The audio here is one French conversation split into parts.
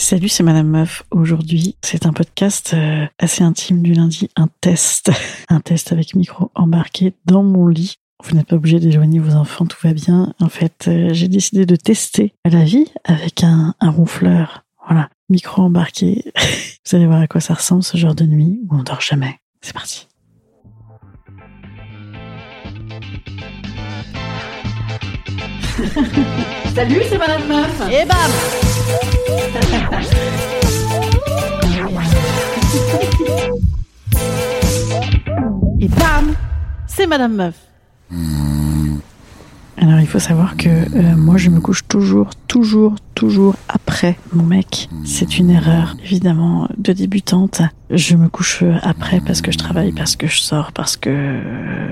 Salut, c'est Madame Meuf. Aujourd'hui, c'est un podcast euh, assez intime du lundi, un test. un test avec micro embarqué dans mon lit. Vous n'êtes pas obligé d'éloigner vos enfants, tout va bien. En fait, euh, j'ai décidé de tester la vie avec un, un ronfleur. Voilà, micro embarqué. Vous allez voir à quoi ça ressemble ce genre de nuit où on dort jamais. C'est parti. Salut, c'est Madame Meuf. Et bam Et bam C'est Madame Meuf. Alors il faut savoir que euh, moi je me couche toujours, toujours, toujours après mon mec. C'est une erreur évidemment de débutante. Je me couche après parce que je travaille, parce que je sors, parce que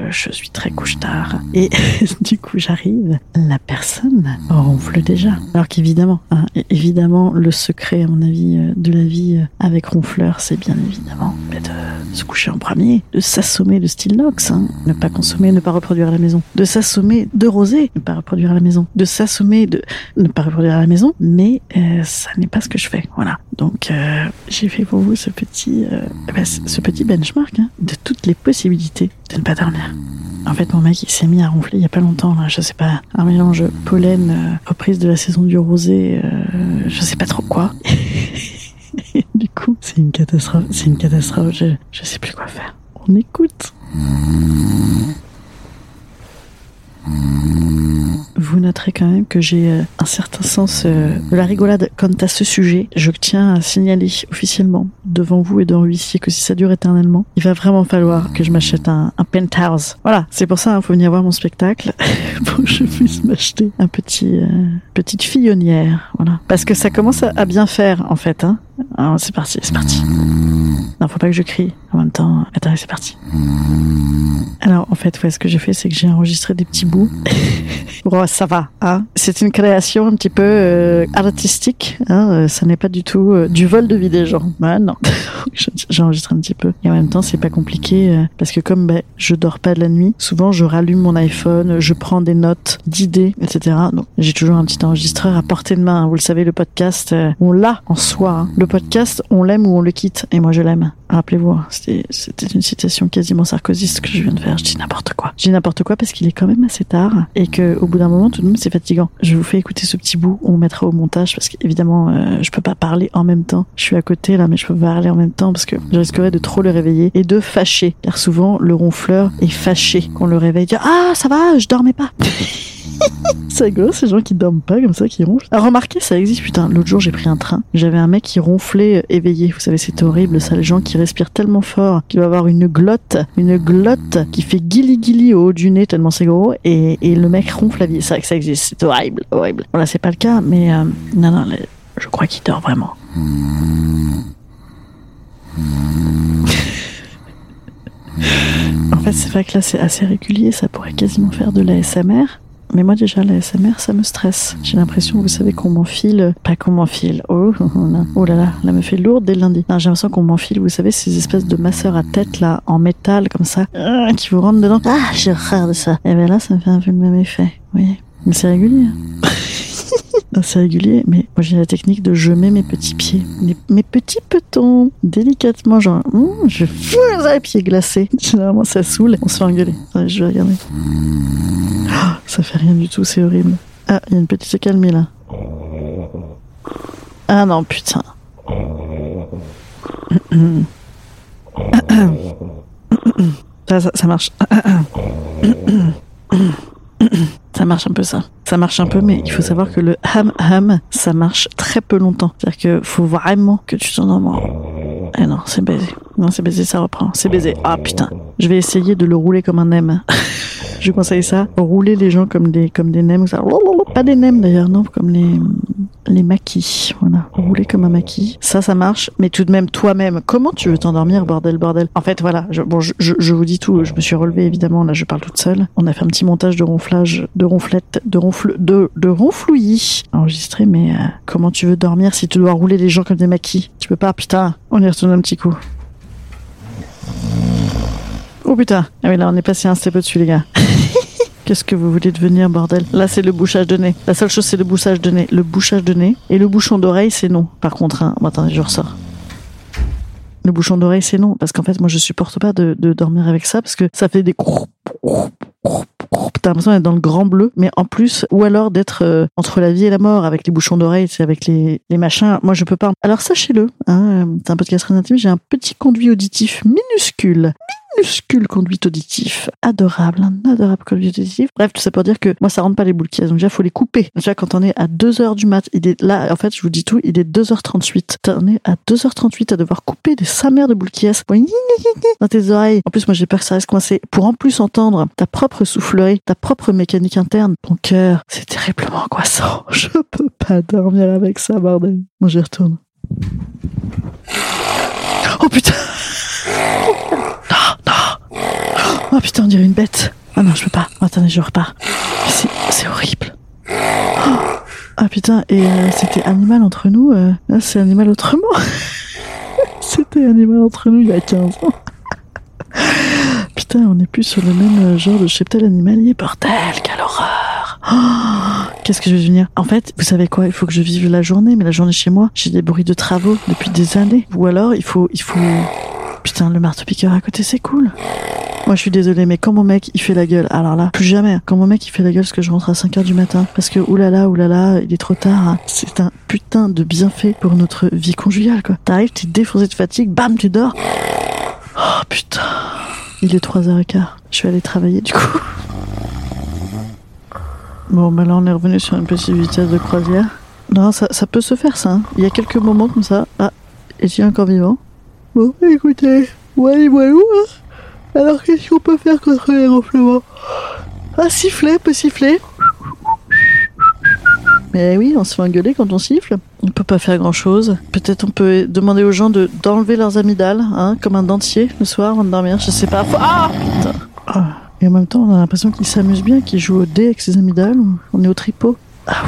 je suis très couche tard. Et du coup j'arrive, la personne ronfle déjà. Alors qu'évidemment, hein, évidemment le secret à mon avis euh, de la vie euh, avec ronfleur, c'est bien évidemment de se coucher en premier, de s'assommer de style Nox, hein, ne pas consommer, ne pas reproduire à la maison, de s'assommer de rosé, ne pas reproduire à la maison, de s'assommer de ne pas reproduire à la maison, mais euh, ça n'est pas ce que je fais. Voilà. Donc euh, j'ai fait pour vous ce petit, euh, bah, ce petit benchmark hein, de toutes les possibilités de ne pas dormir. En fait, mon mec, il s'est mis à ronfler il y a pas longtemps, là, je sais pas, un mélange pollen, euh, reprise de la saison du rosé, euh, je sais pas trop quoi. Du coup, c'est une catastrophe, c'est une catastrophe, je, je sais plus quoi faire. On écoute. Noterez quand même que j'ai euh, un certain sens euh, de la rigolade quant à ce sujet. Je tiens à signaler officiellement devant vous et devant l'huissier que si ça dure éternellement, il va vraiment falloir que je m'achète un, penthouse. Voilà, c'est pour ça, il faut venir voir mon spectacle pour que je puisse m'acheter un petit euh, petite fillonnière. Voilà, parce que ça commence à bien faire en fait. Hein. Alors c'est parti, c'est parti. Non, faut pas que je crie. En même temps, attends, c'est parti. Alors, en fait, ouais, ce que j'ai fait, c'est que j'ai enregistré des petits bouts. bon, ça va. Hein c'est une création un petit peu euh, artistique. Hein euh, ça n'est pas du tout euh, du vol de vie des gens. Bah non. j'ai enregistré un petit peu. Et en même temps, c'est pas compliqué parce que comme bah, je dors pas de la nuit, souvent je rallume mon iPhone, je prends des notes d'idées, etc. Donc, j'ai toujours un petit enregistreur à portée de main. Vous le savez, le podcast, on l'a en soi. hein. Le podcast, on l'aime ou on le quitte. Et moi, je l'aime. Rappelez-vous, hein, c'était une citation quasiment sarkozyste que je viens de faire. Je dis n'importe quoi. Je dis n'importe quoi parce qu'il est quand même assez tard et que au bout d'un moment, tout de même, c'est fatigant. Je vous fais écouter ce petit bout. On mettra au montage parce qu'évidemment, euh, je peux pas parler en même temps. Je suis à côté là, mais je peux pas parler en même temps parce que je risquerais de trop le réveiller et de fâcher. Car souvent, le ronfleur est fâché qu'on le réveille. Ah ça va, je dormais pas. C'est rigolo, ces gens qui dorment pas comme ça, qui ronflent. Alors, remarquez, ça existe, putain. L'autre jour, j'ai pris un train. J'avais un mec qui ronflait euh, éveillé. Vous savez, c'est horrible, ça. Les gens qui respirent tellement fort, qui va avoir une glotte, une glotte qui fait guili guili au haut du nez tellement c'est gros, et, et le mec ronfle à vie. C'est vrai que ça existe. C'est horrible, horrible. Voilà, c'est pas le cas, mais euh, non, non, les- je crois qu'il dort vraiment. En fait, c'est vrai que là, c'est assez régulier. Ça pourrait quasiment faire de l'ASMR. Mais moi, déjà, l'ASMR, ça me stresse. J'ai l'impression, vous savez, qu'on m'enfile. Pas qu'on m'enfile. Oh, oh, oh, là. oh là là, là me fait lourde dès le lundi. J'ai l'impression qu'on m'enfile, vous savez, ces espèces de masseurs à tête, là, en métal, comme ça, euh, qui vous rentrent dedans. Ah, j'ai horreur de ça. Et bien là, ça me fait un peu le même effet. Oui. Mais c'est régulier. hein. C'est régulier, mais moi j'ai la technique de je mets mes petits pieds, mes, mes petits petons, délicatement, genre, hum, je fous les pieds glacés. Généralement ça saoule, on se fait engueuler. Je vais regarder. Ah, ça fait rien du tout, c'est horrible. Ah, il y a une petite accalmie là. Ah non, putain. Ça, ça, marche. Ça marche un peu ça. Ça marche un peu, mais il faut savoir que le ham ham, ça marche très peu longtemps. C'est-à-dire que faut vraiment que tu t'endormes. Eh non, c'est baisé. Non, c'est baisé, ça reprend. C'est baisé. Ah putain. Je vais essayer de le rouler comme un nem. je conseille ça. Rouler les gens comme des, comme des nems. Pas des nems d'ailleurs, non, comme les, les maquis. Voilà. Rouler comme un maquis. Ça, ça marche. Mais tout de même, toi-même, comment tu veux t'endormir, bordel, bordel? En fait, voilà. Je, bon, je, je, je vous dis tout. Je me suis relevée, évidemment. Là, je parle toute seule. On a fait un petit montage de ronflage, de ronflette, de ronfle, de, de ronflouillis enregistré. Mais euh, comment tu veux dormir si tu dois rouler les gens comme des maquis? Tu peux pas, putain. On y retourne un petit coup. Oh putain. Ah oui, là, on est passé un step au-dessus, les gars. Qu'est-ce que vous voulez devenir, bordel? Là, c'est le bouchage de nez. La seule chose, c'est le bouchage de nez. Le bouchage de nez. Et le bouchon d'oreille, c'est non. Par contre, hein, bon, attendez, je ressors. Le bouchon d'oreille, c'est non. Parce qu'en fait, moi, je supporte pas de, dormir avec ça parce que ça fait des T'as l'impression d'être dans le grand bleu, mais en plus, ou alors d'être euh, entre la vie et la mort avec les bouchons d'oreille, c'est avec les, machins. Moi, je peux pas. Alors sachez-le, hein, c'est un podcast très intime. J'ai un petit conduit auditif minuscule, minuscule conduit auditif, adorable, un adorable conduit auditif. Bref, tout ça pour dire que moi, ça rentre pas les boules qui Donc déjà, faut les couper. Déjà, quand on est à 2 heures du mat, il est là. En fait, je vous dis tout, il est 2h38. On est à 2h38 à devoir couper des sa mère de boules qui dans tes oreilles. En plus, moi, j'ai peur que ça reste coincé. Pour en plus entendre ta propre soufflerie, ta propre mécanique interne, ton cœur, c'est terriblement angoissant. Je peux pas dormir avec ça, bordel. Moi, j'y retourne. Oh putain Oh putain, on dirait une bête. Ah non, je peux pas. Attendez, je repars. C'est, horrible. Ah putain, et euh, c'était animal entre nous. Euh, là, c'est animal autrement. c'était animal entre nous il y a 15 ans. Putain, on n'est plus sur le même euh, genre de cheptel animalier, bordel, quelle horreur Oh, Qu'est-ce que je vais devenir? En fait, vous savez quoi? Il faut que je vive la journée, mais la journée chez moi, j'ai des bruits de travaux depuis des années. Ou alors, il faut, il faut. Putain, le marteau-piqueur à côté, c'est cool. Moi, je suis désolée, mais quand mon mec, il fait la gueule, alors là, plus jamais. Quand mon mec, il fait la gueule parce que je rentre à 5 heures du matin, parce que oulala, oulala, il est trop tard, hein. c'est un putain de bienfait pour notre vie conjugale, quoi. T'arrives, t'es défoncé de fatigue, bam, tu dors. Oh putain. Il est 3h15. Je vais aller travailler du coup. Bon, bah là, on est revenu sur une petite vitesse de croisière. Non, ça, peut se faire, ça. hein. Il y a quelques moments comme ça. Ah, est-il encore vivant? Bon, écoutez, ouais, ouais, hein. Alors, qu'est-ce qu'on peut faire contre les ronflements? Ah, siffler, peut siffler. Mais oui, on se fait engueuler quand on siffle. On peut pas faire grand chose. Peut-être on peut demander aux gens de d'enlever leurs amygdales, hein, comme un dentier le soir avant de dormir. Je sais pas. Ah Putain. Ah. Et en même temps, on a l'impression qu'il s'amuse bien, qu'il joue au dé avec ses amygdales. On est au tripot. Ah.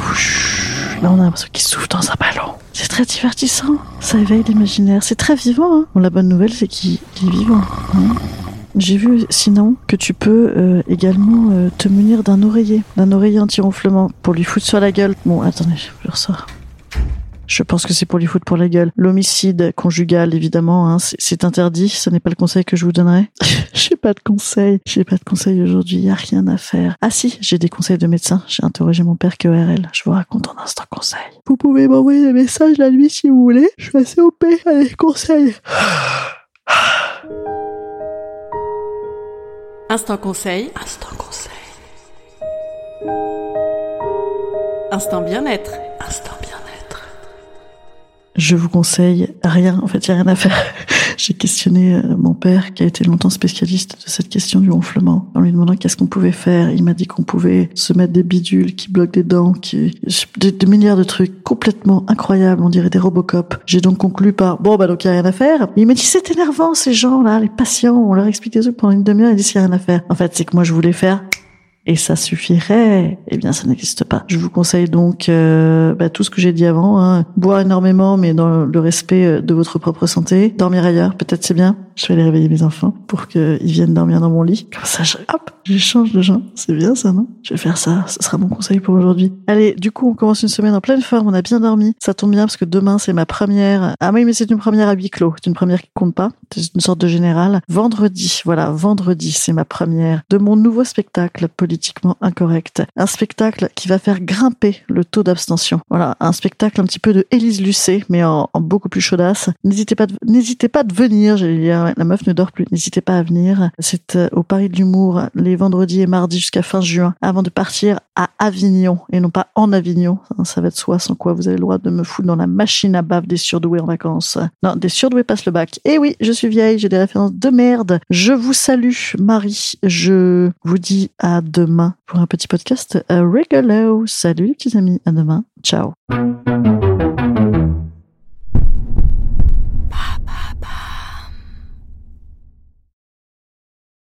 Là, on a l'impression qu'il souffle dans un ballon. C'est très divertissant. Ça éveille l'imaginaire. C'est très vivant. Hein. Bon, la bonne nouvelle, c'est qu'il il est vivant. hein. J'ai vu sinon que tu peux euh, également euh, te munir d'un oreiller, d'un oreiller anti-ronflement pour lui foutre sur la gueule. Bon, attendez, je ressors. Je pense que c'est pour lui foutre pour la gueule. L'homicide conjugal, évidemment, hein, c'est- interdit. Ce n'est pas le conseil que je vous donnerai. j'ai pas de conseil. J'ai pas de conseil aujourd'hui. Y a rien à faire. Ah si, j'ai des conseils de médecin. J'ai interrogé mon père QRL. Je vous raconte en instant conseil. Vous pouvez m'envoyer des messages la nuit si vous voulez. Je suis assez OP. Allez, conseil. Instant conseil. Instant conseil. Instant bien-être. Instant bien-être. Je vous conseille rien. En fait, il y a rien à faire. J'ai questionné euh, mon père, qui a été longtemps spécialiste de cette question du ronflement, en lui demandant qu'est-ce qu'on pouvait faire. Il m'a dit qu'on pouvait se mettre des bidules qui bloquent des dents, qui des, des milliards de trucs complètement incroyables. On dirait des Robocop. J'ai donc conclu par bon bah donc il y a rien à faire. Il m'a dit c'est énervant ces gens-là, les patients. On leur explique des trucs pendant une demi-heure. Il dit s'il y a rien à faire. En fait, c'est que moi je voulais faire et ça suffirait Eh bien, ça n'existe pas. Je vous conseille donc euh, bah, tout ce que j'ai dit avant. Hein. Boire énormément, mais dans le respect euh, de votre propre santé. Dormir ailleurs, peut-être c'est bien. Je vais aller réveiller mes enfants pour qu'ils viennent dormir dans mon lit. Comme ça, je... hop, J'échange de gens. C'est bien ça, non? Je vais faire ça. Ce sera mon conseil pour aujourd'hui. Allez, du coup, on commence une semaine en pleine forme. On a bien dormi. Ça tombe bien parce que demain, c'est ma première. Ah oui, mais c'est une première à huis clos. C'est une première qui compte pas. C'est une sorte de général. Vendredi, voilà, vendredi, c'est ma première de mon nouveau spectacle politiquement incorrect. Un spectacle qui va faire grimper le taux d'abstention. Voilà, un spectacle un petit peu de Élise Lucet, mais en, beaucoup plus chaudasse. N'hésitez pas, n'hésitez pas de venir. J'allais dire, la meuf ne dort plus. N'hésitez pas à venir. C'est euh, au Paris de l'humour les vendredis et mardis jusqu'à fin juin avant de partir à Avignon et non pas en Avignon. Ça va être soi sans quoi vous avez le droit de me foutre dans la machine à bave des surdoués en vacances. Non, des surdoués passent le bac. Eh oui, je suis vieille, j'ai des références de merde. Je vous salue, Marie. Je vous dis à demain pour un petit podcast rigolo. Salut les petits amis, à demain. Ciao.